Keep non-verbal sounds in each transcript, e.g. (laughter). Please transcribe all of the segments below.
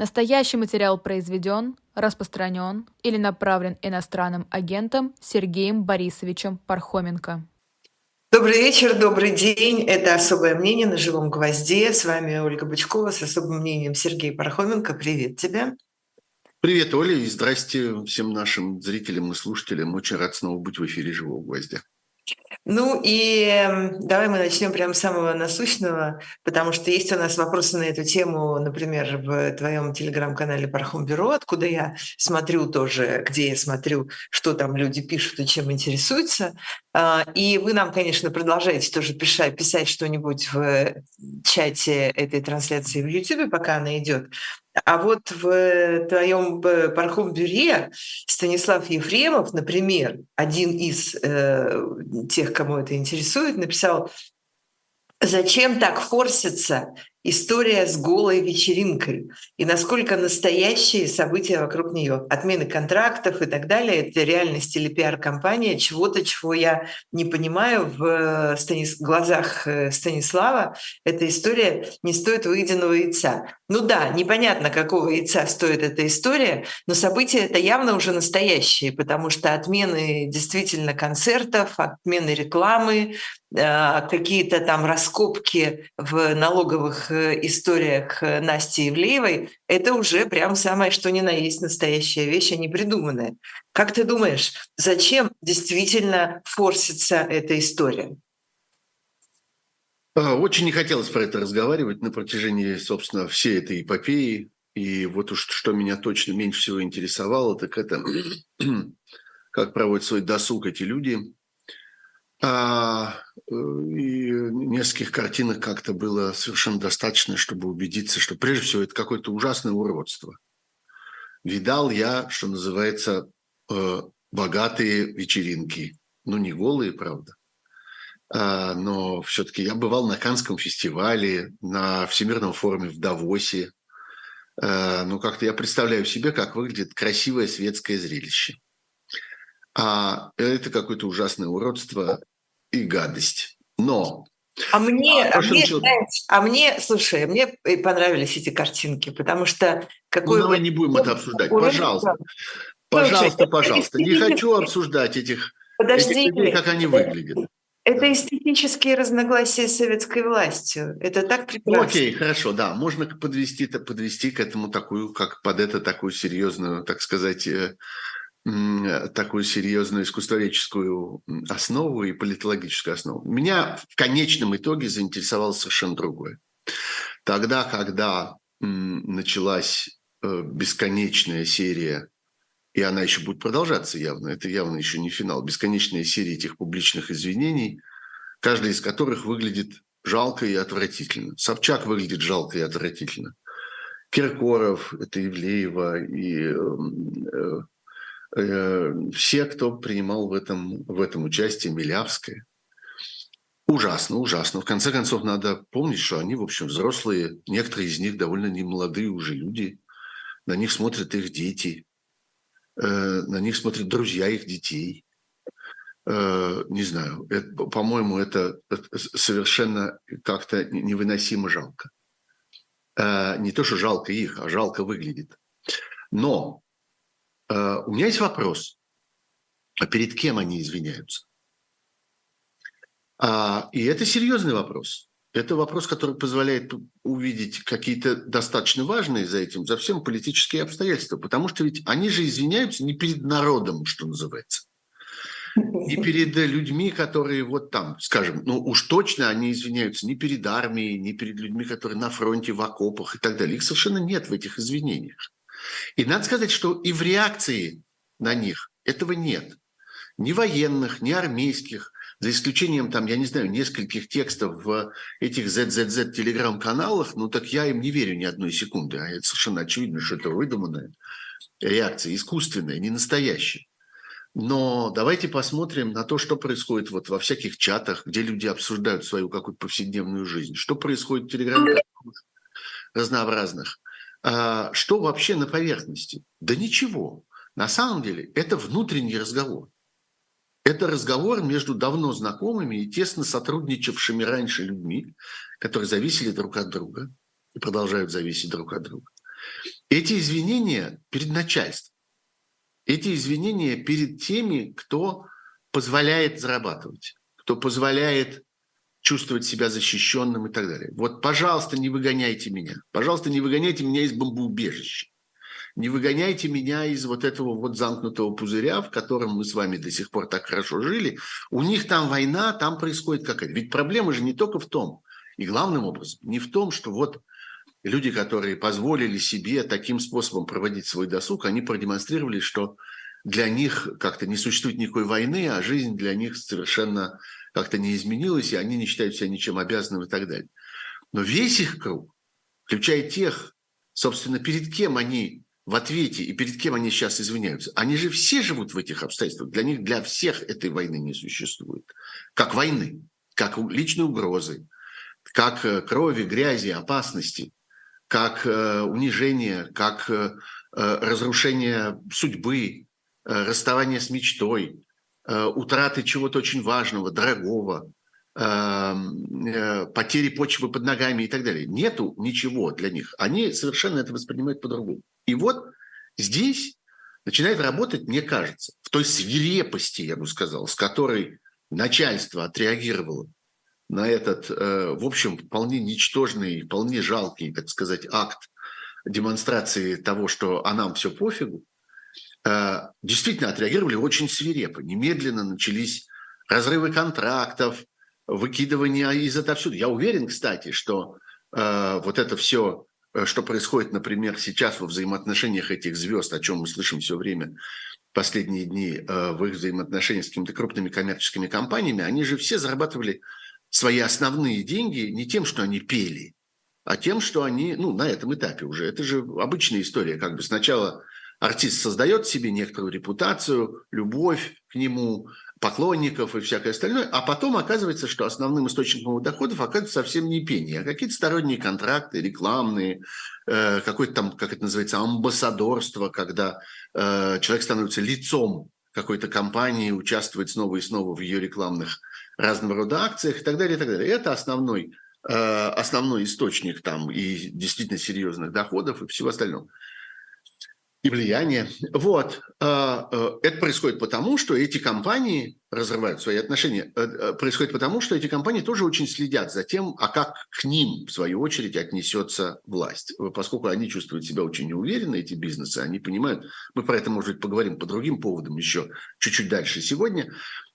Настоящий материал произведен, распространен или направлен иностранным агентом Сергеем Борисовичем Пархоменко. Добрый вечер, добрый день. Это «Особое мнение» на «Живом гвозде». С вами Ольга Бычкова с особым мнением Сергей Пархоменко. Привет тебе. Привет, Оля, и здрасте всем нашим зрителям и слушателям. Очень рад снова быть в эфире «Живого гвоздя». Ну и давай мы начнем прямо с самого насущного, потому что есть у нас вопросы на эту тему, например, в твоем телеграм-канале Пархом Бюро, откуда я смотрю тоже, где я смотрю, что там люди пишут и чем интересуются. А, и вы нам, конечно, продолжаете тоже писать, писать что-нибудь в чате этой трансляции в YouTube, пока она идет. А вот в твоем пархом бюре Станислав Ефремов, например, один из э, тех, кому это интересует, написал, зачем так форсится история с голой вечеринкой и насколько настоящие события вокруг нее, отмены контрактов и так далее, это реальность или пиар-компания, чего-то, чего я не понимаю в э, Станис... глазах э, Станислава, эта история не стоит выеденного яйца. Ну да, непонятно, какого яйца стоит эта история, но события это явно уже настоящие, потому что отмены действительно концертов, отмены рекламы, э, какие-то там раскопки в налоговых Э, историях Насти Ивлеевой, это уже прям самое что ни на есть настоящая вещь, а не придуманная. Как ты думаешь, зачем действительно форсится эта история? А, очень не хотелось про это разговаривать на протяжении, собственно, всей этой эпопеи. И вот уж что меня точно меньше всего интересовало, так это (clears throat) как проводят свой досуг эти люди – а, э, и нескольких картинок как-то было совершенно достаточно, чтобы убедиться, что прежде всего это какое-то ужасное уродство. Видал я, что называется, э, богатые вечеринки. Ну, не голые, правда. А, но все-таки я бывал на Канском фестивале, на Всемирном форуме в Давосе. А, ну, как-то я представляю себе, как выглядит красивое светское зрелище. А это какое-то ужасное уродство и гадость. Но а мне, а, а, мне, знаешь, а мне, слушай, мне понравились эти картинки, потому что какой ну, давай не будем это обсуждать, пожалуйста, пожалуйста, слушай, пожалуйста, не хочу обсуждать этих, Подожди, этих людей, как они выглядят. Это эстетические разногласия с советской властью. Это так прекрасно. окей, хорошо, да. Можно подвести, подвести к этому такую, как под это такую серьезную, так сказать, э, такую серьезную искусствоведческую основу и политологическую основу. Меня в конечном итоге заинтересовало совершенно другое. Тогда, когда началась э, бесконечная серия, и она еще будет продолжаться явно, это явно еще не финал, бесконечная серия этих публичных извинений, каждая из которых выглядит жалко и отвратительно. Собчак выглядит жалко и отвратительно. Киркоров, это Ивлеева и э, Э, все, кто принимал в этом, в этом участие, Милявская. Ужасно, ужасно. В конце концов, надо помнить, что они, в общем, взрослые, некоторые из них довольно немолодые уже люди. На них смотрят их дети, э, на них смотрят друзья их детей. Э, не знаю, по-моему, это совершенно как-то невыносимо жалко. Не то, что жалко их, а жалко выглядит. Но Э, у меня есть вопрос. А перед кем они извиняются? А, и это серьезный вопрос. Это вопрос, который позволяет увидеть какие-то достаточно важные за этим, за всем политические обстоятельства. Потому что ведь они же извиняются не перед народом, что называется. Не перед людьми, которые вот там, скажем, ну уж точно они извиняются не перед армией, не перед людьми, которые на фронте, в окопах и так далее. Их совершенно нет в этих извинениях. И надо сказать, что и в реакции на них этого нет. Ни военных, ни армейских, за исключением, там, я не знаю, нескольких текстов в этих ZZZ телеграм-каналах, ну так я им не верю ни одной секунды. А это совершенно очевидно, что это выдуманная реакция, искусственная, не настоящая. Но давайте посмотрим на то, что происходит вот во всяких чатах, где люди обсуждают свою какую-то повседневную жизнь. Что происходит в телеграм-каналах разнообразных. А, что вообще на поверхности? Да ничего. На самом деле это внутренний разговор. Это разговор между давно знакомыми и тесно сотрудничавшими раньше людьми, которые зависели друг от друга и продолжают зависеть друг от друга. Эти извинения перед начальством. Эти извинения перед теми, кто позволяет зарабатывать, кто позволяет чувствовать себя защищенным и так далее. Вот, пожалуйста, не выгоняйте меня. Пожалуйста, не выгоняйте меня из бомбоубежища. Не выгоняйте меня из вот этого вот замкнутого пузыря, в котором мы с вами до сих пор так хорошо жили. У них там война, там происходит какая-то. Ведь проблема же не только в том, и главным образом, не в том, что вот люди, которые позволили себе таким способом проводить свой досуг, они продемонстрировали, что для них как-то не существует никакой войны, а жизнь для них совершенно как-то не изменилась, и они не считают себя ничем обязанным и так далее. Но весь их круг, включая тех, собственно, перед кем они в ответе и перед кем они сейчас извиняются, они же все живут в этих обстоятельствах. Для них, для всех этой войны не существует. Как войны, как личной угрозы, как э, крови, грязи, опасности, как э, унижение, как э, разрушение судьбы, расставание с мечтой, утраты чего-то очень важного, дорогого, потери почвы под ногами и так далее. Нету ничего для них. Они совершенно это воспринимают по-другому. И вот здесь начинает работать, мне кажется, в той свирепости, я бы сказал, с которой начальство отреагировало на этот, э, в общем, вполне ничтожный, вполне жалкий, так сказать, акт демонстрации того, что а нам все пофигу, э, действительно отреагировали очень свирепо. Немедленно начались разрывы контрактов, выкидывание из отовсюду. Я уверен, кстати, что э, вот это все Э, что происходит, например, сейчас во взаимоотношениях этих звезд, о чем мы слышим все время последние дни э, в их взаимоотношениях с какими-то крупными коммерческими компаниями, они же все зарабатывали свои основные деньги не тем, что они пели, а тем, что они, ну, на этом этапе уже. Это же обычная история. Как бы сначала артист создает себе некоторую репутацию, любовь к нему, поклонников и всякое остальное, а потом оказывается, что основным источником его доходов оказывается совсем не пение, а какие-то сторонние контракты, рекламные, э, какое-то там, как это называется, амбассадорство, когда э, человек становится лицом какой-то компании, участвует снова и снова в ее рекламных разного рода акциях и так далее, и так далее. Это основной, э, основной источник там и действительно серьезных доходов и всего остального и влияние. Вот. А, э, это происходит потому, что эти компании разрывают свои отношения. Э, э, происходит потому, что эти компании тоже очень следят за тем, а как к ним, в свою очередь, отнесется власть. Поскольку они чувствуют себя очень неуверенно, эти бизнесы, они понимают, мы про это, может быть, поговорим по другим поводам еще чуть-чуть дальше сегодня,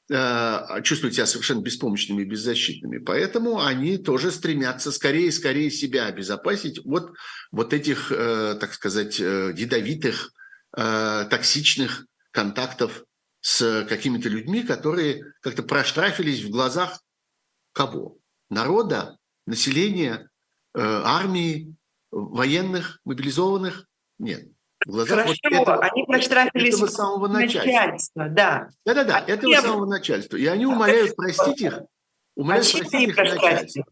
чувствуют себя совершенно беспомощными и беззащитными. Поэтому они тоже стремятся скорее и скорее себя обезопасить от вот этих, э, так сказать, э, ядовитых, токсичных контактов с какими-то людьми, которые как-то проштрафились в глазах кого? Народа, населения, армии, военных, мобилизованных? Нет. В глазах Хорошо, вот этого, они проштрафились этого самого начальства. Да, да, да, да, этого я... самого начальства. И они умоляют а простить их, умоляют а простить их начальство.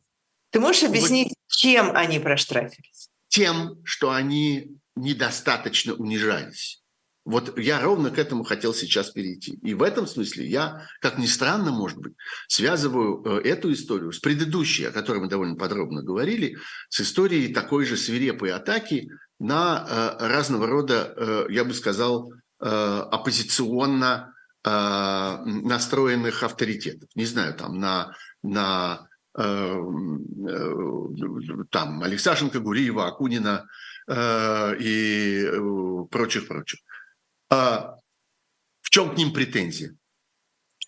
Ты можешь объяснить, вот, чем они проштрафились? Тем, что они недостаточно унижались. Вот я ровно к этому хотел сейчас перейти. И в этом смысле я, как ни странно, может быть, связываю э, эту историю с предыдущей, о которой мы довольно подробно говорили, с историей такой же свирепой атаки на э, разного рода, э, я бы сказал, э, оппозиционно настроенных авторитетов. Не знаю, там на, на там Алексашенко, Гуриева, Акунина и прочих-прочих. А в чем к ним претензия?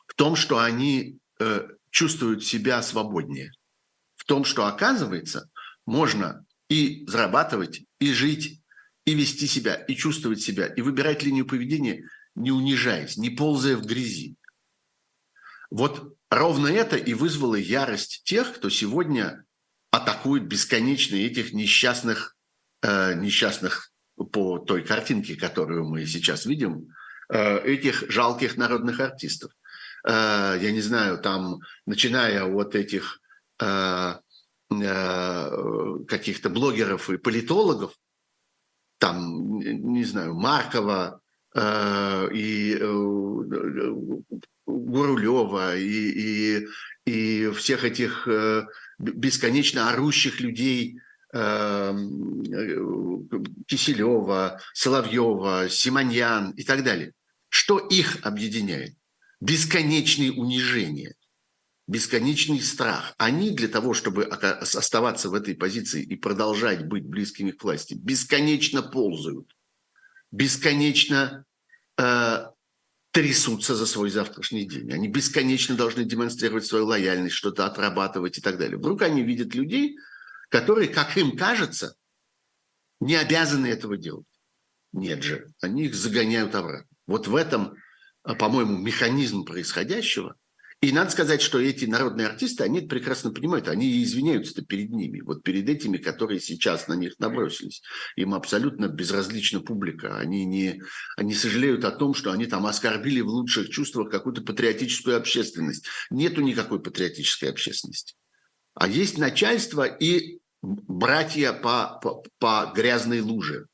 В том, что они чувствуют себя свободнее. В том, что, оказывается, можно и зарабатывать, и жить, и вести себя, и чувствовать себя, и выбирать линию поведения, не унижаясь, не ползая в грязи. Вот ровно это и вызвало ярость тех, кто сегодня атакует бесконечно этих несчастных, э, несчастных по той картинке, которую мы сейчас видим, э, этих жалких народных артистов. Э, я не знаю, там, начиная от этих э, каких-то блогеров и политологов, там, не знаю, Маркова э, и э, Гурулева и, и, и всех этих э, бесконечно орущих людей Киселева, Соловьева, Симоньян и так далее. Что их объединяет? Бесконечные унижения, бесконечный страх. Они для того, чтобы оставаться в этой позиции и продолжать быть близкими к власти, бесконечно ползают, бесконечно э, трясутся за свой завтрашний день. Они бесконечно должны демонстрировать свою лояльность, что-то отрабатывать и так далее. Вдруг они видят людей, которые, как им кажется, не обязаны этого делать. Нет же, они их загоняют обратно. Вот в этом, а, по-моему, механизм происходящего – и надо сказать, что эти народные артисты, они это прекрасно понимают, они извиняются перед ними, вот перед этими, которые сейчас на них набросились. Им абсолютно безразлична публика. Они не, они сожалеют о том, что они там оскорбили в лучших чувствах какую-то патриотическую общественность. Нету никакой патриотической общественности. А есть начальство и братья по, по, по грязной луже,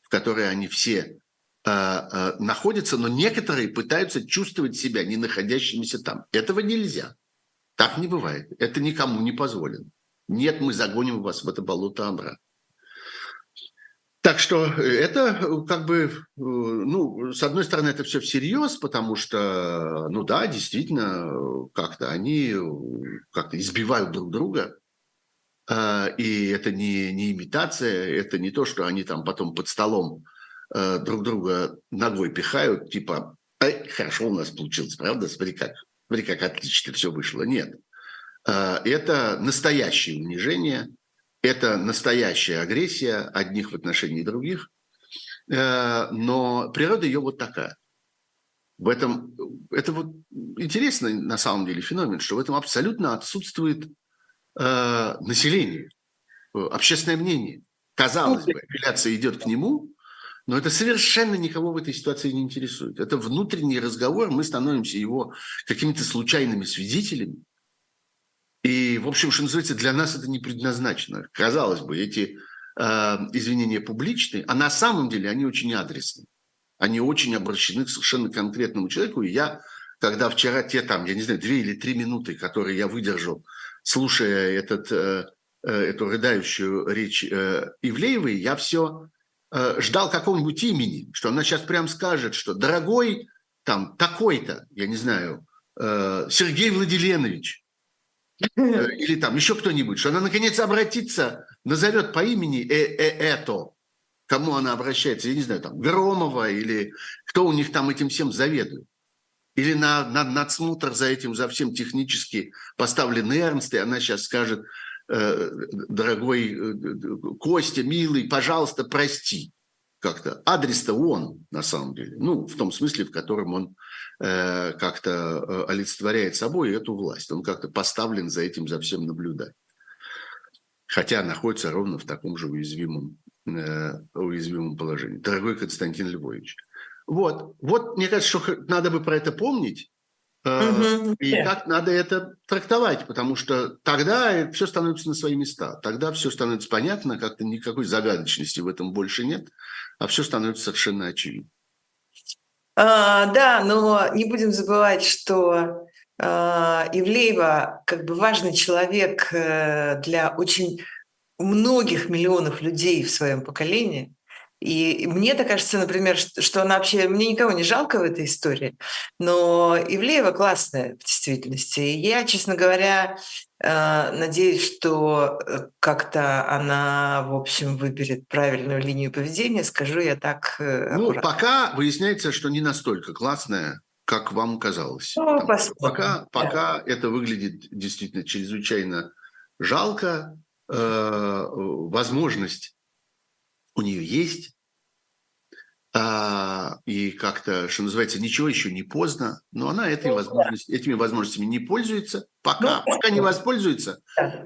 в которой они все находятся, но некоторые пытаются чувствовать себя не находящимися там. Этого нельзя. Так не бывает. Это никому не позволено. Нет, мы загоним вас в это болото обратно. Так что это как бы, ну, с одной стороны, это все всерьез, потому что, ну да, действительно, как-то они как-то избивают друг друга, э, и это не, не имитация, это не то, что они там потом под столом Э, друг друга ногой пихают, типа, Эй, хорошо у нас получилось, правда? Смотри как, смотри, как отлично все вышло. Нет. Э, это настоящее унижение, это настоящая агрессия одних в отношении других, э, но природа ее вот такая. В этом, это вот интересный на самом деле феномен, что в этом абсолютно отсутствует э, население, общественное мнение. Казалось бы, апелляция идет к нему, но это совершенно никого в этой ситуации не интересует. Это внутренний разговор, мы становимся его какими-то случайными свидетелями. И, в общем, что называется, для нас это не предназначено. Казалось бы, эти э, извинения публичные, а на самом деле они очень адресны. Они очень обращены к совершенно конкретному человеку. И я, когда вчера те там, я не знаю, две или три минуты, которые я выдержал, слушая этот, э, э, эту рыдающую речь э, Ивлеевой, я все ждал какого-нибудь имени, что она сейчас прям скажет, что дорогой там такой-то, я не знаю, э, Сергей Владиленович, э, (laughs) или там еще кто-нибудь, что она наконец обратится, назовет по имени э -э это, кому она обращается, я не знаю, там Громова или кто у них там этим всем заведует. Или на, на надсмотр за этим, за всем технически поставлен Эрнст, и она сейчас скажет, Э, дорогой э, Костя, милый, пожалуйста, прости. Как-то адрес-то он, на самом деле. Ну, в том смысле, в котором он э, как-то э, олицетворяет собой эту власть. Он как-то поставлен за этим, за всем наблюдать. Хотя находится ровно в таком же уязвимом, э, уязвимом положении. Дорогой Константин Львович. Вот, вот, мне кажется, что надо бы про это помнить, Угу. И как надо это трактовать, потому что тогда все становится на свои места. Тогда все становится понятно, как-то никакой загадочности в этом больше нет, а все становится совершенно очевидно. А, да, но не будем забывать, что а, Ивлеева как бы важный человек э, для очень многих миллионов людей в своем поколении. И мне-то кажется, например, что она вообще... Мне никого не жалко в этой истории, но Ивлеева классная в действительности. И я, честно говоря, э, надеюсь, что э, как-то она, в общем, выберет правильную линию поведения, скажу я так э, Ну, пока выясняется, что не настолько классная, как вам казалось. Ну, Там, пока пока это выглядит действительно чрезвычайно жалко. Э, возможность у нее есть, а, и как-то, что называется, ничего еще не поздно, но она этой ну возможность, этими возможностями не пользуется. Пока, ну, пока не воспользуется,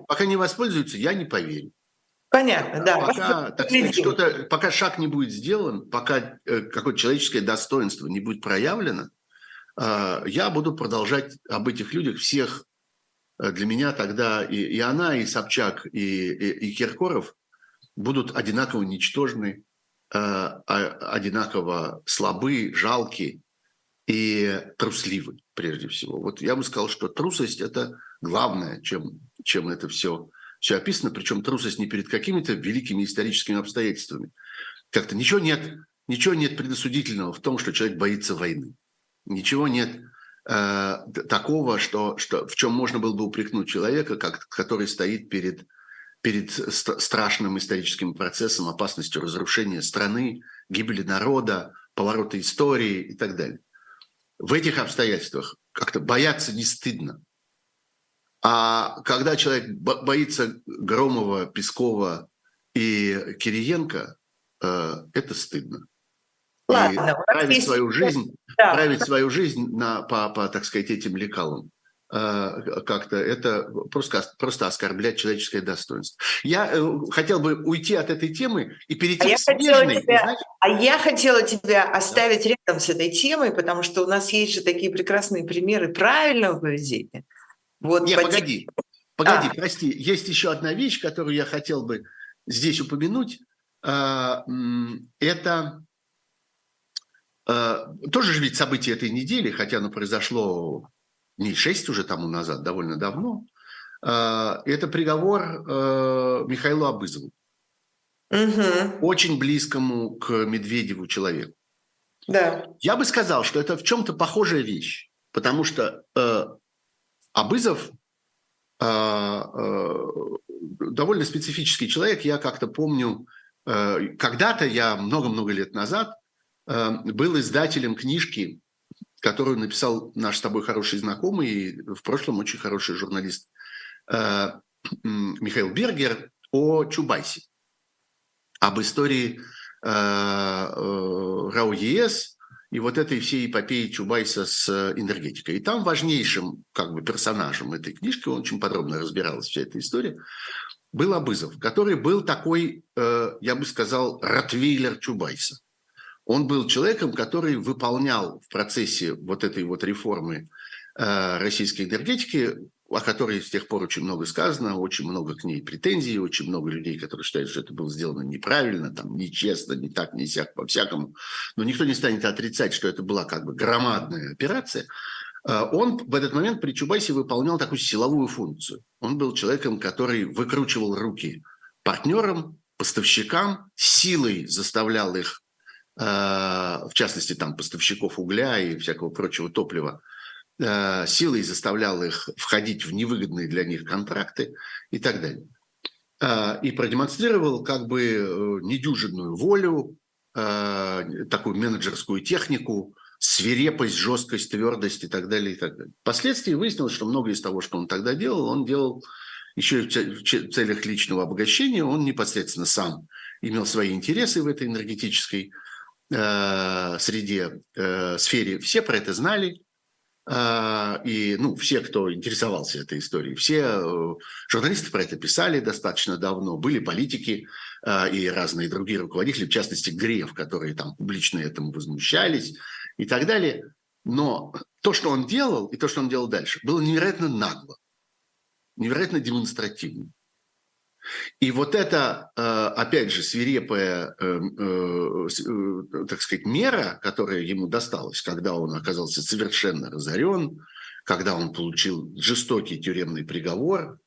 пока не воспользуется, я не поверю. Понятно, да. Пока, так сказать, что-то, пока шаг не будет сделан, пока э, какое-то человеческое достоинство не будет проявлено, э, я буду продолжать об этих людях всех. Э, для меня тогда и, и она, и Собчак, и, и, и Киркоров будут одинаково ничтожны, одинаково слабы, жалки и трусливы прежде всего. Вот я бы сказал, что трусость – это главное, чем, чем это все все описано, причем трусость не перед какими-то великими историческими обстоятельствами. Как-то ничего нет, ничего нет предосудительного в том, что человек боится войны. Ничего нет э, такого, что, что, в чем можно было бы упрекнуть человека, как, который стоит перед, перед страшным историческим процессом, опасностью разрушения страны, гибели народа, поворота истории и так далее. В этих обстоятельствах как-то бояться не стыдно. А когда человек боится Громова, Пескова и Кириенко, э, это стыдно. Ладно, и править есть... свою жизнь, да. править свою жизнь на, по, по, так сказать, этим лекалам как-то это просто, просто оскорблять человеческое достоинство. Я э, хотел бы уйти от этой темы и перейти а к смежной. Тебя, знаешь... А я хотела тебя оставить да. рядом с этой темой, потому что у нас есть же такие прекрасные примеры правильного поведения. Вот Не, по погоди, погоди, а. прости. Есть еще одна вещь, которую я хотел бы здесь упомянуть. А, это тоже же ведь событие этой недели, хотя оно произошло не шесть уже тому назад, довольно давно. Это приговор Михаилу Абызову. Угу. Очень близкому к Медведеву человеку. Да. Я бы сказал, что это в чем-то похожая вещь, потому что Абызов а, а, довольно специфический человек. Я как-то помню, э, когда-то я много-много лет назад э, был издателем книжки, которую написал наш с тобой хороший знакомый и в прошлом очень хороший журналист э, Михаил Бергер о Чубайсе, об истории РАО ЕС, и вот этой всей эпопеи Чубайса с э, энергетикой. И там важнейшим как бы персонажем этой книжки, он очень подробно разбиралась вся эта история, был Абызов, который был такой, э, я бы сказал, ротвейлер Чубайса. Он был человеком, который выполнял в процессе вот этой вот реформы э, российской энергетики о которой с тех пор очень много сказано, очень много к ней претензий, очень много людей, которые считают, что это было сделано неправильно, там, нечестно, не так, не сяк, по-всякому. Но никто не станет отрицать, что это была как бы громадная операция. А, он в этот момент при Чубайсе выполнял такую силовую функцию. Он был человеком, который выкручивал руки партнерам, поставщикам, силой заставлял их, в частности, там, поставщиков угля и всякого прочего топлива, Э, силой заставлял их входить в невыгодные для них контракты и так далее. Э, и продемонстрировал как бы э, недюжинную волю, такую менеджерскую технику, свирепость, жесткость, твердость и так далее, и так далее. Впоследствии выяснилось, что многое из того, что он тогда делал, он делал еще в целях личного обогащения. Он непосредственно сам имел свои интересы в этой энергетической э, среде, э, сфере. Все про это знали. А, и ну, все, кто интересовался этой историей, все э, журналисты про это писали достаточно давно, были политики и разные другие руководители, в частности Греф, которые там публично этому возмущались и так далее. Но то, что он делал, и то, что он делал дальше, было невероятно нагло, невероятно демонстративно. И вот эта, э, опять же, свирепая, э, э, так сказать, мера, которая ему досталась, когда он оказался совершенно разорен, когда он получил жестокий тюремный приговор,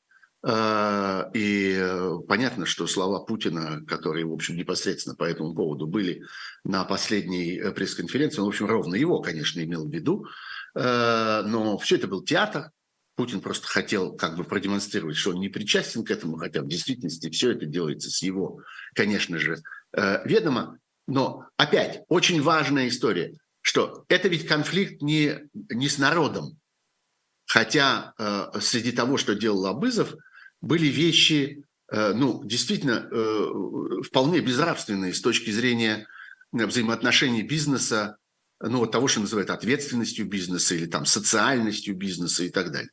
и понятно, что слова Путина, которые, в общем, непосредственно по этому поводу были на последней пресс-конференции, он, в общем, ровно его, конечно, имел в виду, но все это был театр, Путин просто хотел как бы продемонстрировать, что он не причастен к этому, хотя в действительности все это делается с его, конечно же, э, ведома. Но опять очень важная история, что это ведь конфликт не, не с народом. Хотя э, среди того, что делал Абызов, были вещи, э, ну, действительно, вполне безнравственные с точки зрения взаимоотношений бизнеса, ну, вот того, что называют ответственностью бизнеса или там социальностью бизнеса и так далее.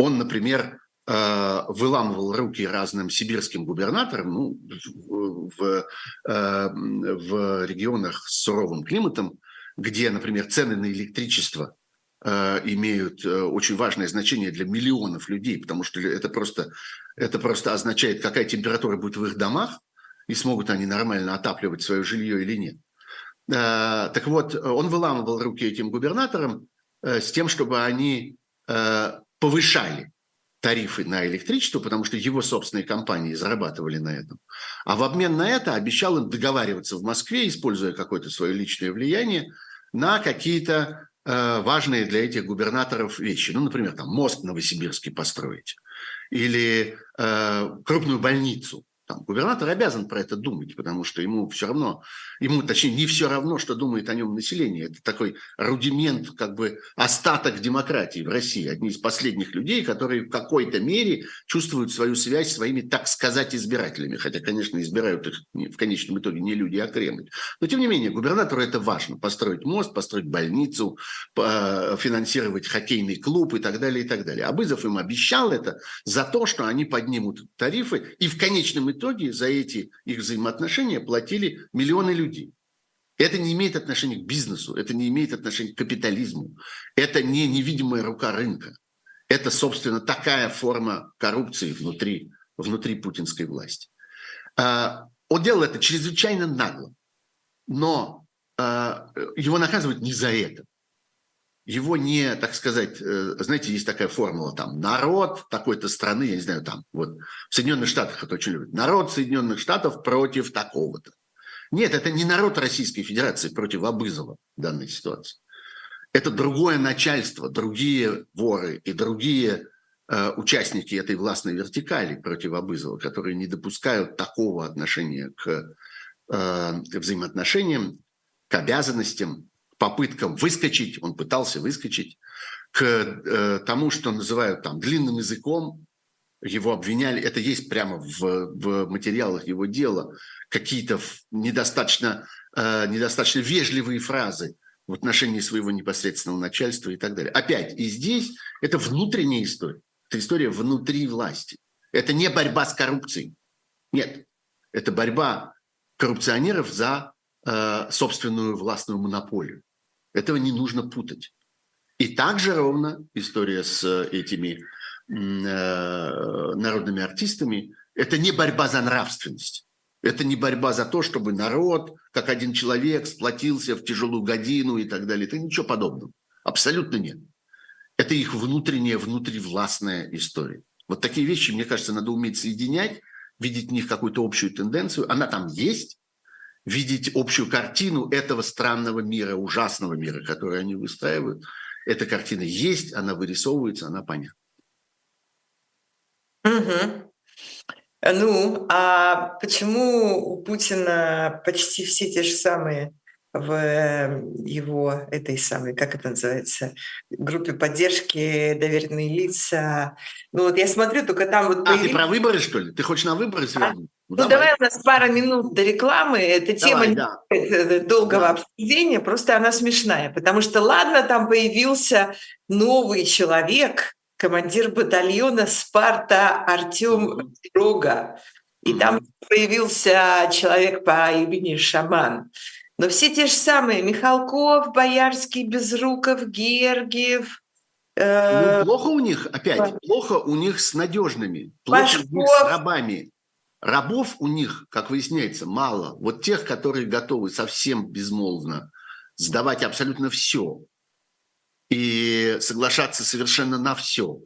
Он, например, э, выламывал руки разным сибирским губернаторам ну, в, э, в регионах с суровым климатом, где, например, цены на электричество э, имеют очень важное значение для миллионов людей, потому что это просто, это просто означает, какая температура будет в их домах, и смогут они нормально отапливать свое жилье или нет. Так вот, он выламывал руки этим губернаторам с тем, чтобы они повышали тарифы на электричество, потому что его собственные компании зарабатывали на этом. А в обмен на это обещал им договариваться в Москве, используя какое-то свое личное влияние, на какие-то э, важные для этих губернаторов вещи. Ну, например, там мост в Новосибирске построить или э, крупную больницу там, губернатор обязан про это думать, потому что ему все равно, ему, точнее, не все равно, что думает о нем население. Это такой рудимент, как бы остаток демократии в России. Одни из последних людей, которые в какой-то мере чувствуют свою связь с своими, так сказать, избирателями. Хотя, конечно, избирают их в конечном итоге не люди, а Кремль. Но, тем не менее, губернатору это важно. Построить мост, построить больницу, финансировать хоккейный клуб и так далее, и так далее. Абызов им обещал это за то, что они поднимут тарифы и в конечном итоге итоге за эти их взаимоотношения платили миллионы людей. Это не имеет отношения к бизнесу, это не имеет отношения к капитализму, это не невидимая рука рынка. Это, собственно, такая форма коррупции внутри, внутри путинской власти. А, он делал это чрезвычайно нагло, но а, его наказывают не за это его не, так сказать, э, знаете, есть такая формула, там, народ такой-то страны, я не знаю, там, вот, в Соединенных Штатах это очень любят, народ Соединенных Штатов против такого-то. Нет, это не народ Российской Федерации против Абызова в данной ситуации. Это другое начальство, другие воры и другие э, участники этой властной вертикали против Абызова, которые не допускают такого отношения к, э, взаимоотношениям, к обязанностям, попыткам выскочить, он пытался выскочить, к э, тому, что называют там длинным языком, его обвиняли, это есть прямо в, в материалах его дела, какие-то недостаточно, э, недостаточно вежливые фразы в отношении своего непосредственного начальства и так далее. Опять, и здесь это внутренняя история, это история внутри власти. Это не борьба с коррупцией. Нет, это борьба коррупционеров за э, собственную властную монополию. Этого не нужно путать. И также ровно история с э, этими э, народными артистами – это не борьба за нравственность. Это не борьба за то, чтобы народ, как один человек, сплотился в тяжелую годину и так далее. Это ничего подобного. Абсолютно нет. Это их внутренняя, внутривластная история. Вот такие вещи, мне кажется, надо уметь соединять, видеть в них какую-то общую тенденцию. Она там есть, видеть общую картину этого странного мира, ужасного мира, который они выстраивают. Эта картина есть, она вырисовывается, она понятна. Угу. Ну, а почему у Путина почти все те же самые в его этой самой, как это называется, группе поддержки, доверенные лица. Ну вот я смотрю, только там вот... А, появились... ты про выборы, что ли? Ты хочешь на выборы свернуть? Ну, ну давай. давай у нас пара минут до рекламы. Эта тема давай, да. Э, долгого да. обсуждения, просто она смешная. Потому что, ладно, там появился новый человек, командир батальона «Спарта» Артем Рога. И mm-hmm. там появился человек по имени Шаман. Но все те же самые Михалков, Боярский, Безруков, Гергиев. Э, ну, плохо у них, опять, плохо у них с надежными, плохо Пашков. у них с рабами. Рабов у них, как выясняется, мало. Вот тех, которые готовы совсем безмолвно сдавать абсолютно все и соглашаться совершенно на все.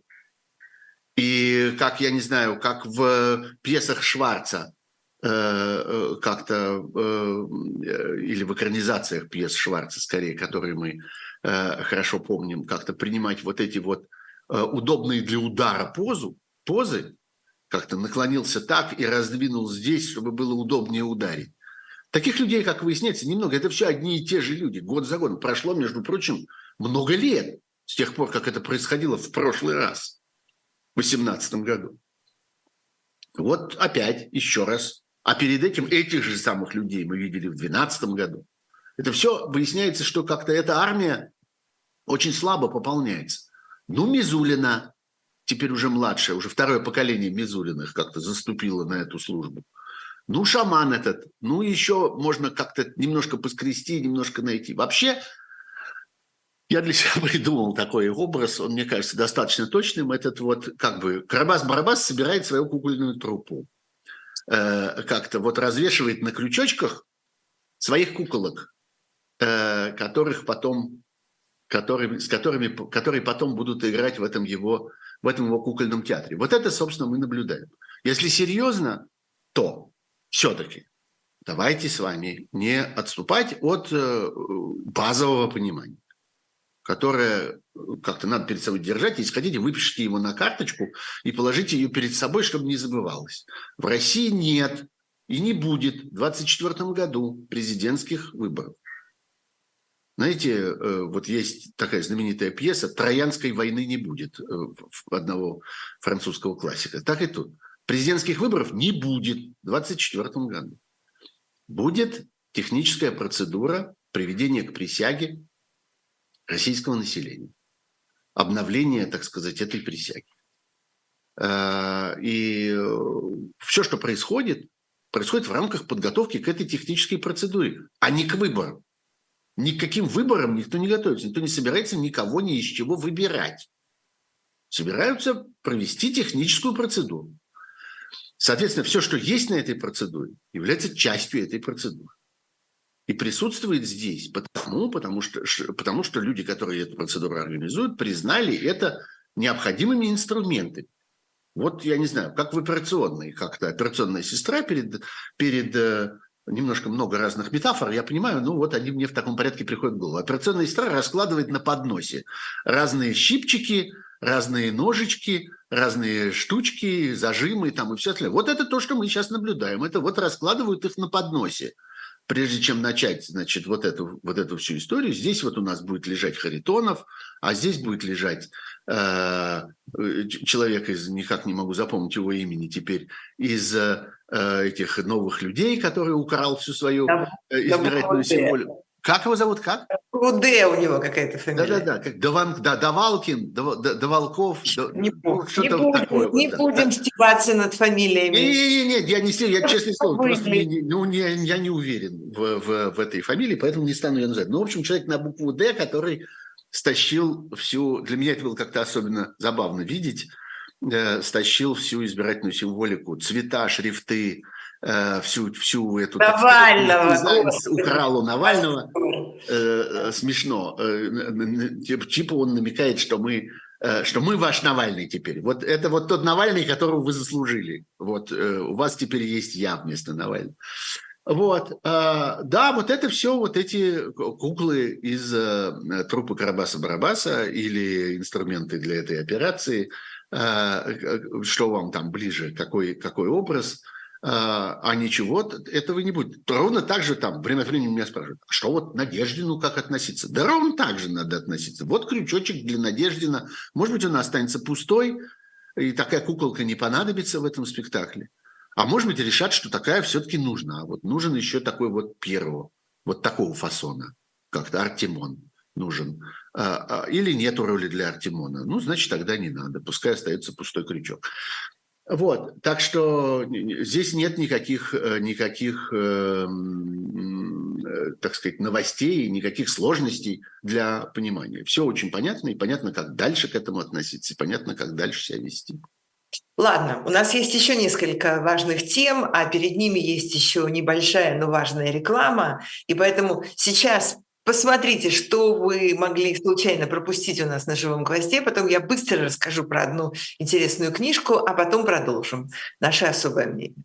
И как, я не знаю, как в пьесах Шварца, э, э, как-то, э, или в экранизациях пьес Шварца, скорее, которые мы хорошо помним, как-то принимать вот эти вот удобные для удара позу, позы, как-то наклонился так и раздвинул здесь, чтобы было удобнее ударить. Таких людей, как выясняется, немного. Это все одни и те же люди. Год за годом. Прошло, между прочим, много лет с тех пор, как это происходило в прошлый раз, в 2018 году. Вот опять, еще раз. А перед этим этих же самых людей мы видели в 2012 году. Это все выясняется, что как-то эта армия очень слабо пополняется. Ну, Мизулина, теперь уже младшее, уже второе поколение Мизулиных как-то заступило на эту службу. Ну, шаман этот, ну, еще можно как-то немножко поскрести, немножко найти. Вообще, я для себя (laughs) придумал такой образ, он, мне кажется, достаточно точным. Этот вот, как бы, Карабас-Барабас собирает свою кукольную труппу. Э, как-то вот развешивает на крючочках своих куколок, э, которых потом, которые, с которыми, которые потом будут играть в этом его в этом его кукольном театре. Вот это, собственно, мы наблюдаем. Если серьезно, то все-таки давайте с вами не отступать от э, базового понимания, которое как-то надо перед собой держать. Если хотите, выпишите его на карточку и положите ее перед собой, чтобы не забывалось. В России нет и не будет в 2024 году президентских выборов. Знаете, э, вот есть такая знаменитая пьеса «Троянской войны не будет» э, одного французского классика. Так и тут. Президентских выборов не будет в 2024 году. Будет техническая процедура приведения к присяге российского населения. Обновление, так сказать, этой присяги. Э, и все, что происходит, происходит в рамках подготовки к этой технической процедуре, а не к выборам. Ни к каким выборам никто не готовится, никто не собирается никого ни из чего выбирать. Собираются провести техническую процедуру. Соответственно, все, что есть на этой процедуре, является частью этой процедуры. И присутствует здесь потому, потому, что, потому что люди, которые эту процедуру организуют, признали это необходимыми инструментами. Вот, я не знаю, как в операционной, как-то операционная сестра перед, перед э, немножко много разных метафор, я понимаю, ну вот они мне в таком порядке приходят в голову. Операционная сестра раскладывает на подносе разные щипчики, разные ножички, разные штучки, зажимы там и все остальное. Вот это то, что мы сейчас наблюдаем. Это вот раскладывают их на подносе. Прежде чем начать, значит, вот эту, вот эту всю историю, здесь вот у нас будет лежать Харитонов, а здесь будет лежать э, человек из, никак не могу запомнить его имени теперь, из э, этих новых людей, который украл всю свою э, избирательную символику. Как его зовут? Как? Уде у него какая-то фамилия. Да-да-да, как Даван, да, Давалкин, Давалков. Не, ну, не, будем, такое, не вот, будем да. стебаться над фамилиями. Не-не-не, я не стебаюсь, я честное (laughs) слово, просто не, ну, не, я не уверен в, в, в этой фамилии, поэтому не стану ее называть. Ну, в общем, человек на букву «Д», который стащил всю... Для меня это было как-то особенно забавно видеть. Э, стащил всю избирательную символику, цвета, шрифты, э, всю, всю эту... Навального! Сказать, украл у Навального. Э, смешно. Типа он намекает, что мы что мы ваш Навальный теперь. Вот это вот тот Навальный, которого вы заслужили. Вот у вас теперь есть я вместо Навального. Вот, да, вот это все вот эти куклы из трупа Карабаса-Барабаса или инструменты для этой операции – Э, что вам там ближе, какой, какой образ, э, а ничего этого не будет. Ровно так же там время от времени меня спрашивают, а что вот Надеждину как относиться? Да ровно так же надо относиться. Вот крючочек для Надеждина. Может быть, он останется пустой, и такая куколка не понадобится в этом спектакле. А может быть, решат, что такая все-таки нужна. А вот нужен еще такой вот первого, вот такого фасона, как-то Артемон нужен. А, а, или нету роли для Артемона. Ну, значит, тогда не надо. Пускай остается пустой крючок. Вот, так что здесь нет никаких, э, никаких, эм, э, так сказать, новостей, никаких сложностей для понимания. Все очень понятно, и понятно, как дальше к этому относиться, и понятно, как дальше себя вести. Ладно, у нас есть еще несколько важных тем, а перед ними есть еще небольшая, но важная реклама. И поэтому сейчас Посмотрите, что вы могли случайно пропустить у нас на живом гвозде. Потом я быстро расскажу про одну интересную книжку, а потом продолжим наше особое мнение.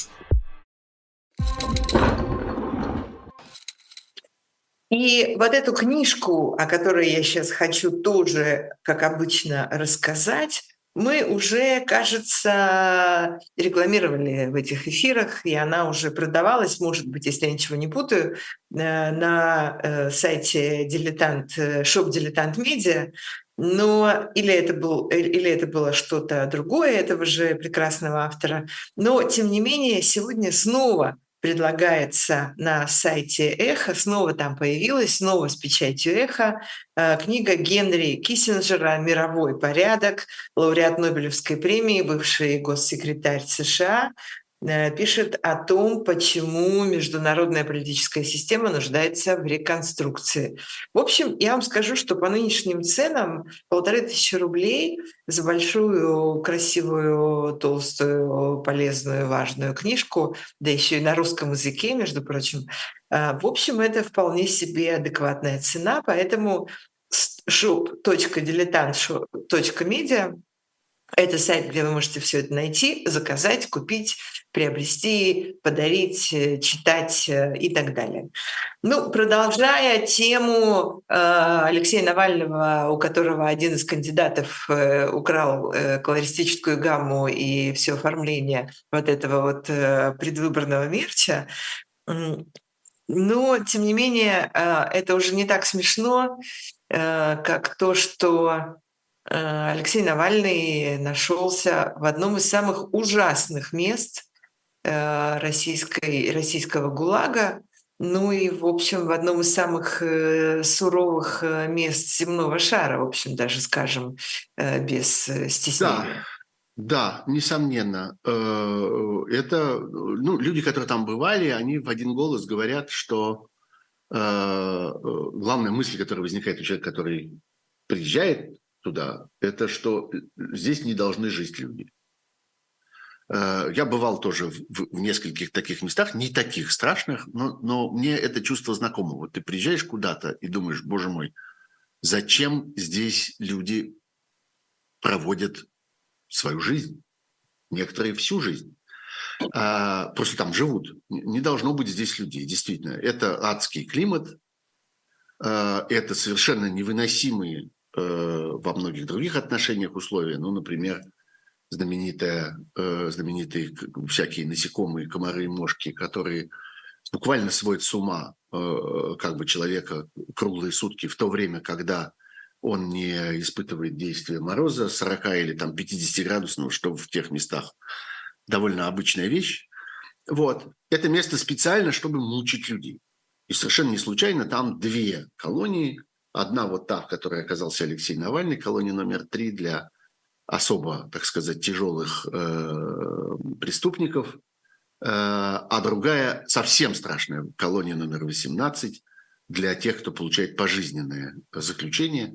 И вот эту книжку, о которой я сейчас хочу тоже, как обычно, рассказать, мы уже, кажется, рекламировали в этих эфирах, и она уже продавалась, может быть, если я ничего не путаю, э, на э, сайте дилетант, шоп Дилетант Медиа. Но или это, был, или это было что-то другое этого же прекрасного автора. Но, тем не менее, сегодня снова предлагается на сайте Эхо, снова там появилась, снова с печатью Эхо, э, книга Генри Киссинджера «Мировой порядок», лауреат Нобелевской премии, бывший госсекретарь США, пишет о том, почему международная политическая система нуждается в реконструкции. В общем, я вам скажу, что по нынешним ценам полторы тысячи рублей за большую, красивую, толстую, полезную, важную книжку, да еще и на русском языке, между прочим, э, в общем, это вполне себе адекватная цена, поэтому shop.diletant.media это сайт, где вы можете все это найти, заказать, купить, приобрести, подарить, э, читать э, и так далее. Ну, продолжая тему э, Алексея Навального, у которого один из кандидатов украл колористическую гамму и все оформление вот этого вот предвыборного мерча, но, тем не менее, это уже не так смешно, как то, что Алексей Навальный нашелся в одном из самых ужасных мест э, российской, российского ГУЛАГа, ну и, в общем, в одном из самых э, суровых мест земного шара, в общем, даже скажем, без стеснения. Да, да, несомненно. Это ну, люди, которые там бывали, они в один голос говорят, что главная мысль, которая возникает у человека, который приезжает туда, это что здесь не должны жить люди. Э, я бывал тоже в, в нескольких таких местах, не таких страшных, но, но мне это чувство знакомо. Вот ты приезжаешь куда-то и думаешь, боже мой, зачем здесь люди проводят свою жизнь? Некоторые всю жизнь. А, просто там живут. Не должно быть здесь людей, действительно. Это адский климат, а, это совершенно невыносимые Э, во многих других отношениях условия. Ну, например, знаменитые, э, знаменитые всякие насекомые, комары и мошки, которые буквально сводят с ума э, как бы человека круглые сутки в то время, когда он не испытывает действия мороза 40 или там 50 градусного, что в тех местах довольно обычная вещь. Вот. Это место специально, чтобы мучить людей. И совершенно не случайно там две колонии – Одна вот та, в которой оказался Алексей Навальный, колония номер три для особо, так сказать, тяжелых э, преступников, э, а другая совсем страшная, колония номер 18 для тех, кто получает пожизненное заключение.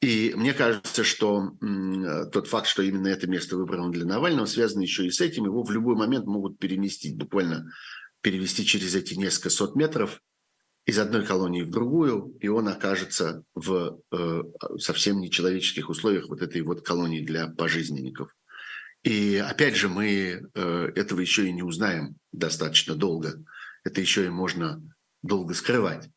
И мне кажется, что э, тот факт, что именно это место выбрано для Навального, связано еще и с этим. Его в любой момент могут переместить, буквально перевести через эти несколько сот метров из одной колонии в другую, и он окажется в э, совсем нечеловеческих условиях вот этой вот колонии для пожизненников. И опять же, мы э, этого еще и не узнаем достаточно долго. Это еще и можно долго скрывать.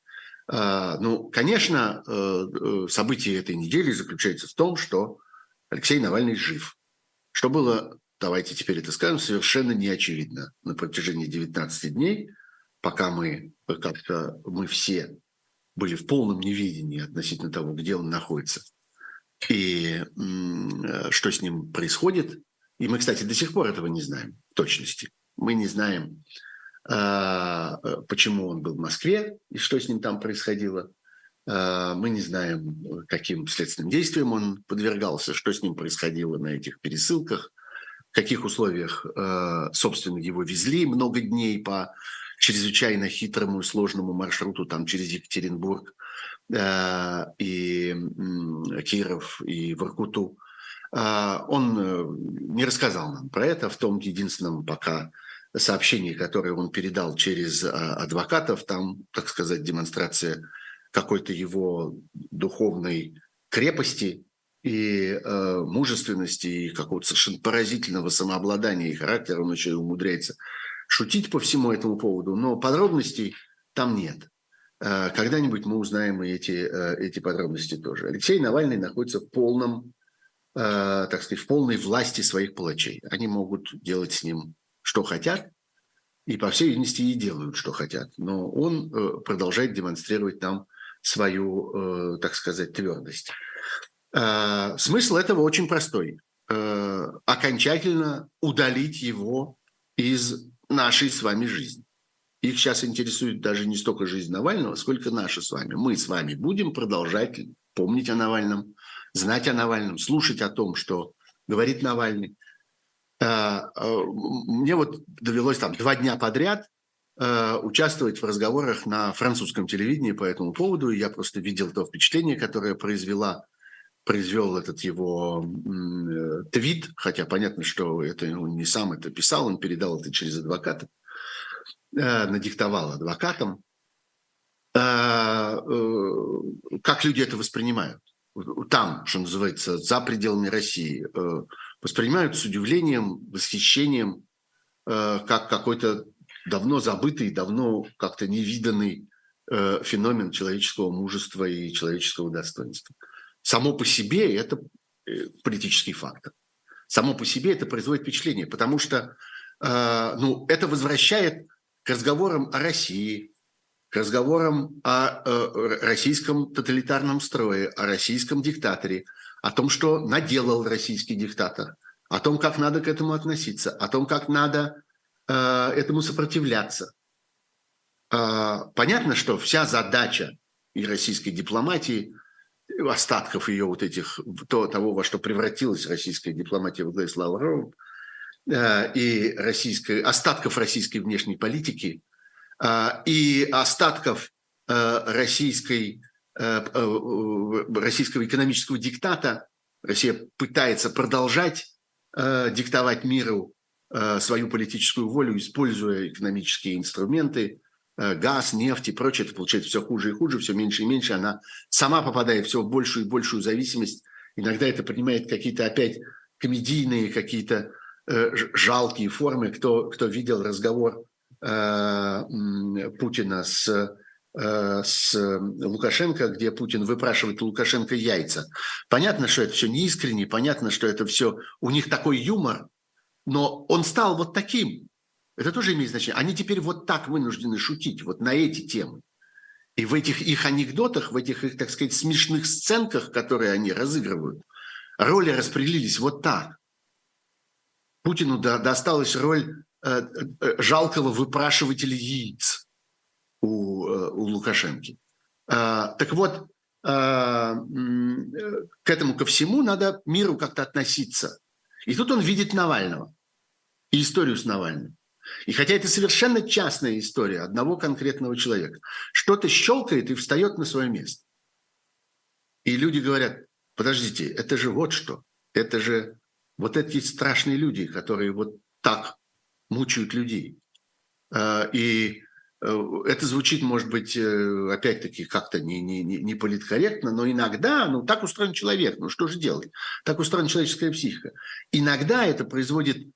Э, ну, конечно, э, э, событие этой недели заключается в том, что Алексей Навальный жив. Что было, давайте теперь это скажем, совершенно неочевидно на протяжении 19 дней – пока мы как-то мы все были в полном неведении относительно того, где он находится и что с ним происходит. И мы, кстати, до сих пор этого не знаем в точности. Мы не знаем, а, почему он был в Москве и что с ним там происходило. А, мы не знаем, каким следственным действиям он подвергался, что с ним происходило на этих пересылках, в каких условиях, а, собственно, его везли много дней по чрезвычайно хитрому и сложному маршруту там через Екатеринбург э, и э, Киров и Воркуту. Э, он э, не рассказал нам про это в том единственном пока сообщении, которое он передал через э, адвокатов. Там, так сказать, демонстрация какой-то его духовной крепости и э, мужественности, и какого-то совершенно поразительного самообладания и характера. Он еще и умудряется шутить по всему этому поводу, но подробностей там нет. Э, когда-нибудь мы узнаем и эти, э, эти подробности тоже. Алексей Навальный находится в полном так сказать, в полной власти своих палачей. Они могут делать с ним что хотят, и, по всей видимости, и делают, что хотят. Но он продолжает демонстрировать нам свою, так сказать, твердость. Смысл этого очень простой. Окончательно удалить его из нашей с вами жизни. Их сейчас интересует даже не столько жизнь Навального, сколько наша с вами. Мы с вами будем продолжать помнить о Навальном, знать о Навальном, слушать о том, что говорит Навальный. А, а, мне вот довелось там два дня подряд а, участвовать в разговорах на французском телевидении по этому поводу. Я просто видел то впечатление, которое произвела, произвел этот его э, твит, хотя понятно, что это он не сам это писал, он передал это через адвоката. Э, надиктовал адвокатам, э, э, как люди это воспринимают. Там, что называется, за пределами России. Воспринимают с удивлением, восхищением, как какой-то давно забытый, давно как-то невиданный феномен человеческого мужества и человеческого достоинства. Само по себе это политический фактор. Само по себе это производит впечатление, потому что ну, это возвращает к разговорам о России, к разговорам о э, российском тоталитарном строе, о российском диктаторе, о том, что наделал российский диктатор, о том, как надо к этому относиться, о том, как надо э, этому сопротивляться. Э, понятно, что вся задача и российской дипломатии, остатков ее вот этих, то, того, во что превратилась российская дипломатия в главе с Лавровым, Э, и российской, остатков российской внешней политики э, и остатков э, российской, российского экономического диктата. Россия пытается продолжать диктовать миру свою политическую волю, используя экономические инструменты, газ, нефть и прочее. Это получается все хуже и хуже, все меньше и меньше. Она сама попадает в все большую и большую зависимость. Иногда это принимает какие-то опять комедийные какие-то Э, жалкие формы. Кто, кто видел разговор э, Путина с, э, с Лукашенко, где Путин выпрашивает у Лукашенко яйца. Понятно, что это все неискренне, понятно, что это все... У них такой юмор, но он стал вот таким. Это тоже имеет значение. Они теперь вот так вынуждены шутить, вот на эти темы. И в этих их анекдотах, в этих их, так сказать, смешных сценках, которые они разыгрывают, роли распределились вот так. Путину досталась роль э, э, жалкого выпрашивателя яиц у, э, у Лукашенки. Так вот, к этому ко всему надо миру как-то относиться. И тут он видит Навального и историю с Навальным. И хотя это совершенно частная история одного конкретного человека, что-то щелкает и встает на свое место. И люди говорят, подождите, это же вот что, это же вот эти страшные люди, которые вот так мучают людей. А, и э, это звучит, может быть, э, опять-таки как-то не, не, не политкорректно, но иногда, ну так устроен человек, ну что же делать? Так устроена человеческая психика. Иногда это производит